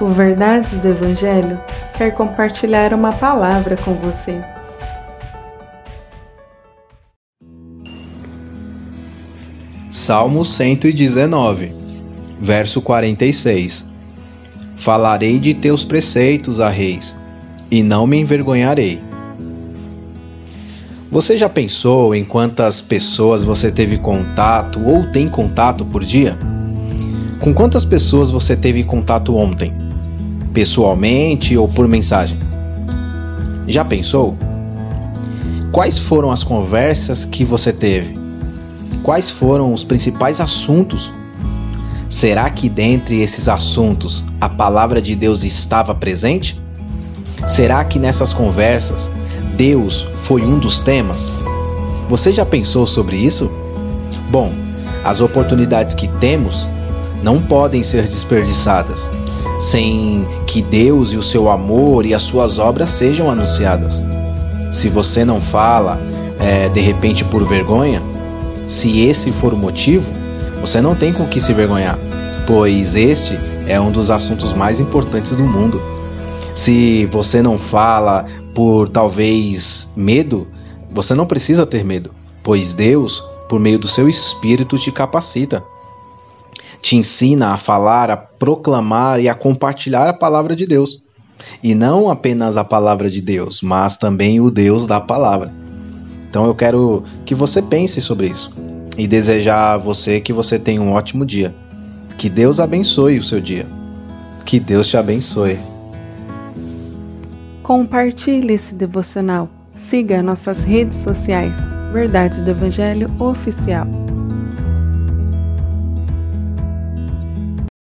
O Verdades do Evangelho quer compartilhar uma palavra com você. Salmo 119, verso 46 Falarei de teus preceitos a reis, e não me envergonharei. Você já pensou em quantas pessoas você teve contato ou tem contato por dia? Com quantas pessoas você teve contato ontem? Pessoalmente ou por mensagem? Já pensou? Quais foram as conversas que você teve? Quais foram os principais assuntos? Será que dentre esses assuntos a palavra de Deus estava presente? Será que nessas conversas Deus foi um dos temas? Você já pensou sobre isso? Bom, as oportunidades que temos não podem ser desperdiçadas sem que Deus e o seu amor e as suas obras sejam anunciadas. Se você não fala, é, de repente por vergonha, se esse for o motivo, você não tem com que se vergonhar, pois este é um dos assuntos mais importantes do mundo. Se você não fala por talvez medo, você não precisa ter medo, pois Deus, por meio do seu espírito, te capacita. Te ensina a falar, a proclamar e a compartilhar a palavra de Deus. E não apenas a palavra de Deus, mas também o Deus da palavra. Então eu quero que você pense sobre isso e desejar a você que você tenha um ótimo dia. Que Deus abençoe o seu dia. Que Deus te abençoe. Compartilhe esse devocional. Siga nossas redes sociais. Verdades do Evangelho Oficial.